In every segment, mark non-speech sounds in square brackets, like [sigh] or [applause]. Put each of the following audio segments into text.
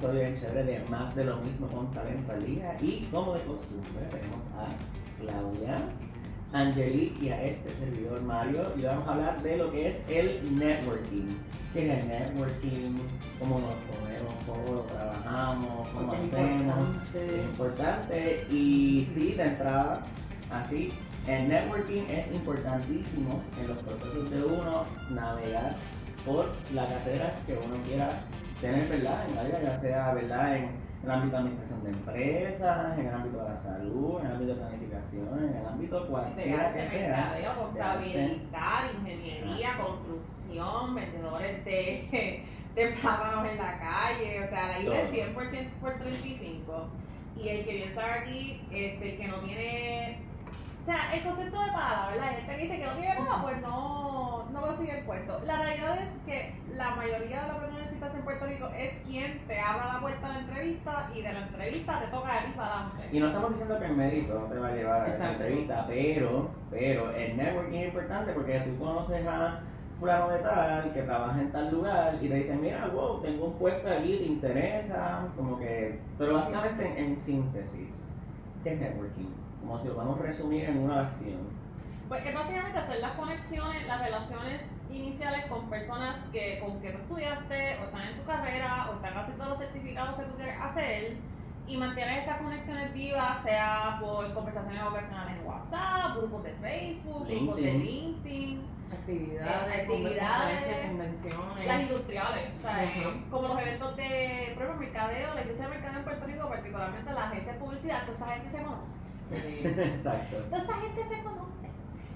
episodio en chévere de Más de lo mismo con Talento al Día. Y como de costumbre, tenemos a Claudia, Angelique y a este servidor Mario. Y vamos a hablar de lo que es el networking. ¿Qué es el networking? ¿Cómo nos ponemos? ¿Cómo lo trabajamos? ¿Cómo Es hacemos? importante. Es importante. Y sí, de entrada, así, el networking es importantísimo en los procesos de uno navegar por la carrera que uno quiera tener, ¿verdad? En la vida, ya sea, ¿verdad? En el ámbito de administración de empresas, en el ámbito de la salud, en el ámbito de planificación, en el ámbito cualquiera que de sea. mercadeo, contabilidad, ingeniería, construcción, vendedores de, [laughs] de plátanos en la calle, o sea, la isla es 100% por 35. Y el que bien sabe aquí, este, el que no tiene, o sea, el concepto de pala, ¿verdad? Hay gente que dice que no tiene pala, pues no, no va a seguir el puesto. La realidad es que la mayoría de lo que tú necesitas en Puerto Rico es quien te abra la puerta a la entrevista y de la entrevista te toca a ti para adelante. Y no estamos diciendo que el mérito no te va a llevar a esa Exacto. entrevista, pero, pero el networking es importante porque tú conoces a fulano de tal que trabaja en tal lugar y te dicen, mira, wow, tengo un puesto allí, te interesa, como que, pero básicamente en, en síntesis, ¿qué es networking? Como si lo podemos resumir en una oración. Pues es básicamente hacer las conexiones, las relaciones iniciales con personas que con que tú estudiaste o están en tu carrera o están haciendo los certificados que tú quieres hacer y mantener esas conexiones vivas, sea por conversaciones ocasionales en WhatsApp, grupos de Facebook, grupos de LinkedIn. Actividades, Eh, actividades, convenciones. las industriales, o sea, como los eventos de, por ejemplo, mercadeo, la industria de mercadeo en Puerto Rico, particularmente la agencia de publicidad, toda esa gente se conoce. Sí. [laughs] Exacto. Toda esa gente se conoce.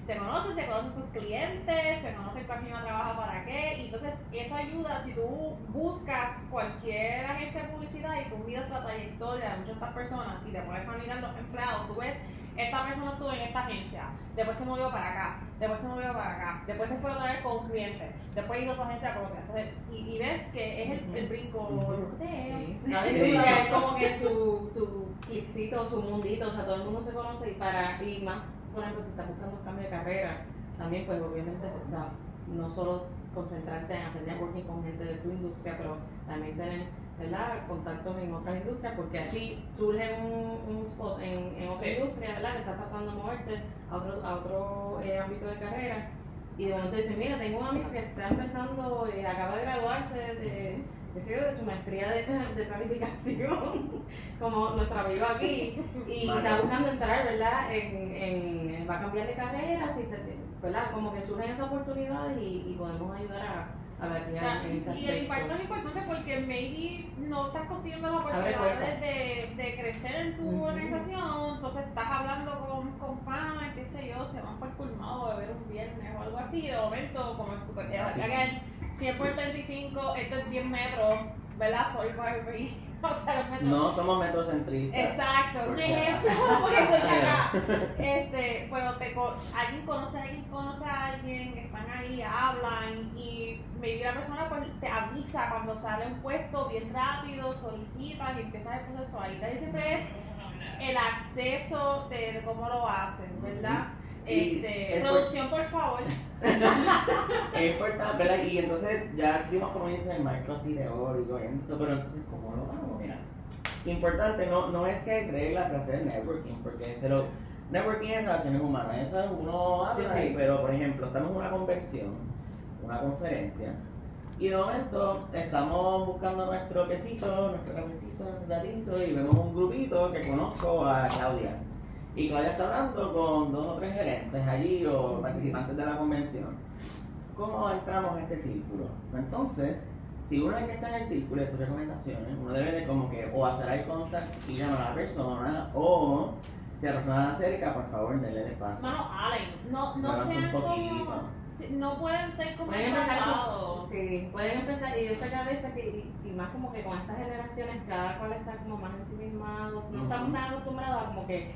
Se conoce, se conocen sus clientes, se conoce cuál firma trabaja para qué. Y entonces eso ayuda si tú buscas cualquier agencia de publicidad y tú miras la trayectoria de muchas de estas personas y te pones a mirar los empleados, tú ves, esta persona estuvo en esta agencia, después se movió para acá, después se movió para acá, después se fue otra vez con un cliente, después hizo su agencia propia. Entonces, y, y ves que es el, el brinco. Sí. Industria es como que su, su clipcito, su mundito, o sea, todo el mundo se conoce y para, y más, por ejemplo, si estás buscando un cambio de carrera, también pues obviamente, o sea, no solo concentrarte en hacer networking con gente de tu industria, pero también tener, ¿verdad?, contactos en otras industrias, porque así surge un, un spot en, en otra Sí. industria, ¿verdad?, que estás tratando de moverte a otro, a otro eh, ámbito de carrera, y de momento dicen, mira, tengo un amigo que está empezando, eh, acaba de graduarse de, qué sé yo, de su maestría de, de planificación, [laughs] como nuestro amigo aquí, y Vale. está buscando entrar, ¿verdad? En, en, va a cambiar de carrera, si se, ¿verdad? Como que surgen esas oportunidades y, y podemos ayudar a, a ver O sea, y el impacto es importante porque maybe no estás consiguiendo las oportunidades de, de crecer en tu organización, entonces estás hablando con, con panas, qué sé yo, se van por el colmado a beber un viernes o algo así, de momento, como es super, again, 100 por 35, esto es 10 metros, ¿verdad? Soy Barbie, [laughs] o sea, los metros. No somos metrocentristas. Exacto, un ejemplo, [laughs] porque soy acá. Este, pero te, alguien conoce a alguien, conoce a alguien, están ahí, hablan y maybe la persona pues te avisa cuando sale un puesto bien rápido, solicitas y empiezas el proceso ahí. Casi siempre es el acceso de, de cómo lo hacen, ¿verdad? Este, producción, por favor. [laughs] Es importante, ¿verdad? Y entonces ya dimos como dice el marco así teórico, y esto, pero entonces, ¿cómo lo hago? Mira, importante, no, no es que hay reglas de hacer networking, porque se lo, networking es relaciones humanas, eso es uno habla Sí, pero por ejemplo, estamos en una convención, una conferencia, y de momento estamos buscando nuestro quesito, nuestro cafecito, nuestro platito, y vemos un grupito que conozco a Claudia. Y Claudia está hablando con dos o tres gerentes allí o participantes de la convención. ¿Cómo entramos a este círculo? Entonces, si uno es que está en el círculo de tus recomendaciones, uno debe de como que o hacer el contact y llamar a la persona, o si la persona está cerca, por favor, denle el espacio. Mano, Allen, no, no sean como, no pueden ser como Pueden el empezar pasado. con, sí, pueden empezar, y yo sé que a veces, que, y, y más como que con estas generaciones, cada cual está como más ensimismado, no Ujú. estamos tan acostumbrados a como que,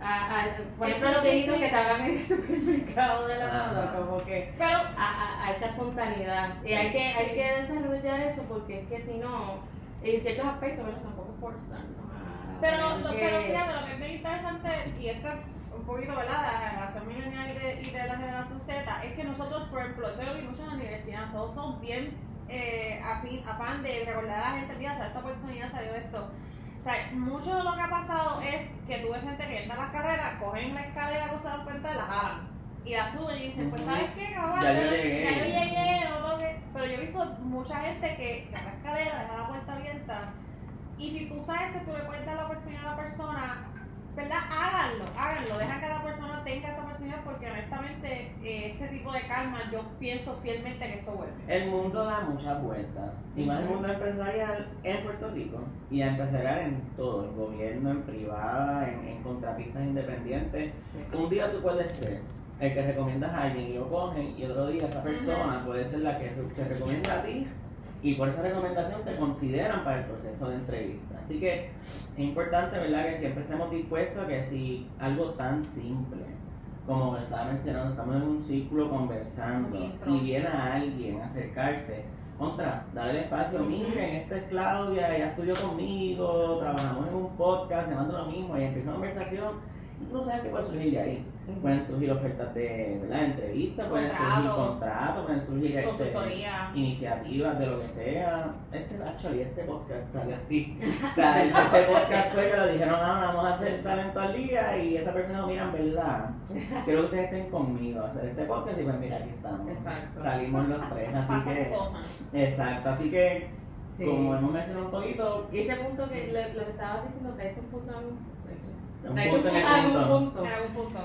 a, a- por ejemplo los viejitos que te hablan en el supermercado de la moda, como que Pero a, a, a esa espontaneidad. Y hay que, hay que desarrollar eso porque es que si no, en ciertos aspectos, ¿verdad? Tampoco forzarnos Pero, lo, que- pero fíjate, lo que es bien interesante, y esto es un poquito, ¿verdad?, de la generación milenial y de, y de la generación Z, es que nosotros, por ejemplo, esto lo vimos en la universidad, nosotros somos bien eh, afín, afán de recordar a la gente, mira, esta oportunidad salió esto. Sea, mucho de lo que ha pasado es que tú ves gente que entra a las carreras, cogen la escalera que se dan cuenta, la jalan y la suben y dicen, pues. ¿sabes qué, caballo? Ya yo llegué. Ya yo llegué, no tengo que... Pero yo he visto mucha gente que la escalera, deja la puerta abierta y si tú sabes que tú le puedes dar la oportunidad a la persona, ¿verdad? Háganlo, háganlo, deja que la persona tenga esa oportunidad porque honestamente eh, ese tipo de calma yo pienso fielmente que eso vuelve. El mundo da muchas vueltas, y más el mundo empresarial en Puerto Rico, y empresarial en todo, en gobierno, en privada, en, en contratistas independientes. Un día tú puedes ser el que recomiendas a alguien y lo cogen, y otro día esa persona puede ser la que te recomienda a ti, y por esa recomendación te consideran para el proceso de entrevista. Así que es importante, ¿verdad?, que siempre estemos dispuestos a que si algo tan simple como me estaba mencionando, estamos en un círculo conversando y viene a alguien a acercarse, contra, darle espacio, miren, esta es Claudia, ella estudió conmigo, trabajamos en un podcast, se manda lo mismo, y empieza una conversación, tú no sabes qué puede surgir de ahí. Pueden surgir ofertas de ¿verdad? entrevistas, pueden surgir Contrato. contratos, pueden surgir este, iniciativas de lo que sea. Este actually, este podcast sale así. [laughs] O sea, este podcast fue que lo dijeron, ah, vamos a hacer talento al día y esa persona dijo, mira, en verdad, quiero que ustedes estén conmigo a hacer este podcast y pues mira, aquí estamos. Exacto. Salimos los tres, así que, cosas. exacto, así que, Sí. como hemos mencionado un poquito, Y ese punto que lo, lo que estabas diciendo, punto a un, punto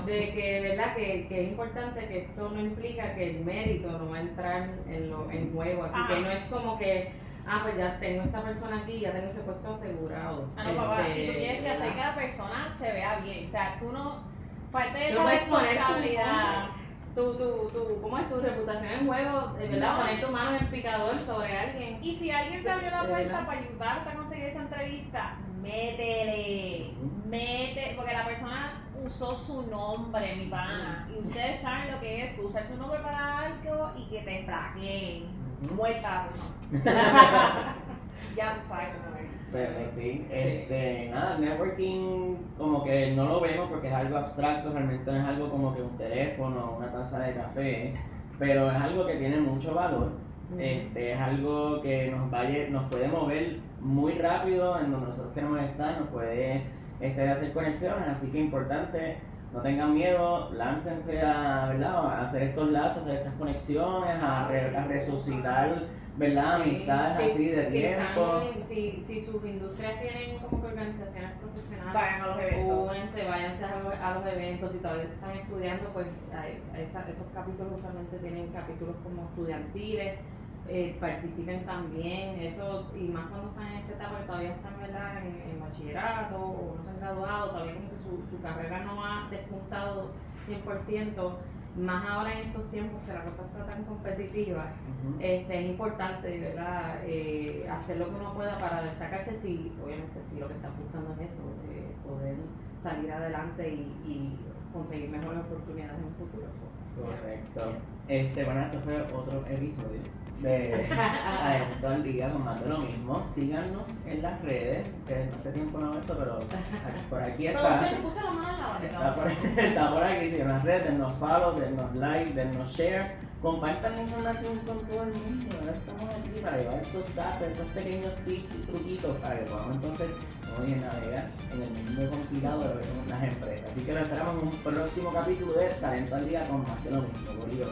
de que, ¿verdad? Que, que es importante que esto no implica que el mérito no va a entrar en, lo, en juego aquí, Ajá. que no es como que, ah, pues ya tengo esta persona aquí, ya tengo ese puesto asegurado. Ah, no, papá, Este, y tú quieres que hacer que la persona se vea bien. O sea, tú no. Falta de esa puedes poner tu- responsabilidad. Tu, tu, tu, ¿cómo es tu reputación en juego? ¿Verdad? No. Poner tu mano en el picador sobre alguien. Y si alguien se abrió la puerta para ayudarte a conseguir esa entrevista, métele. Mete, porque la persona usó su nombre, mi pana. Y ustedes saben lo que es, tú usar tu nombre para algo y que te fraqueen. Muerta la persona. [laughs] ya tú sabes cómo es. Pero sí, este, nada, networking como que no lo vemos porque es algo abstracto, realmente no es algo como que un teléfono, una taza de café, pero es algo que tiene mucho valor, este, es algo que nos vaya, nos puede mover muy rápido en donde nosotros queremos estar, nos puede este, hacer conexiones, así que importante, no tengan miedo, láncense a, ¿verdad? a hacer estos lazos, a hacer estas conexiones, a, re- a resucitar ¿verdad? Sí, amistades sí, así de si tiempo. están- si, si sus industrias tienen como que organizaciones profesionales, Vayan a los eventos. únense, váyanse a los, a los eventos. Si todavía están estudiando, pues hay- esa- esos capítulos usualmente tienen capítulos como estudiantiles. Eh, participen también, eso, y más cuando están en esa etapa que todavía están ¿verdad? En, en bachillerato o no se han graduado, todavía como que su, su carrera no ha despuntado 100%, más ahora en estos tiempos que la cosa está tan competitiva, este, es importante ¿verdad? Eh, hacer lo que uno pueda para destacarse si, obviamente, si lo que están buscando es eso, eh, poder salir adelante y, y conseguir mejores oportunidades en un futuro. Correcto. Este, bueno, esto fue otro episodio de [laughs] Adentro al Día con más de lo mismo. Síganos en las redes, que no hace tiempo no hago esto, pero por aquí está. Producción, puse la mano en la Está barriga. por, [laughs] está por aquí, síganos en las redes, dennos follow, dennos like, dennos share. Compartan información con todo el mundo. Ahora estamos aquí para llevar estos datos, estos pequeños tips y truquitos para que podamos entonces, como dije, navegar en el mundo complicado de las empresas. Así que lo esperamos en un próximo capítulo de Talento al Día con más de lo mismo. Bolívar.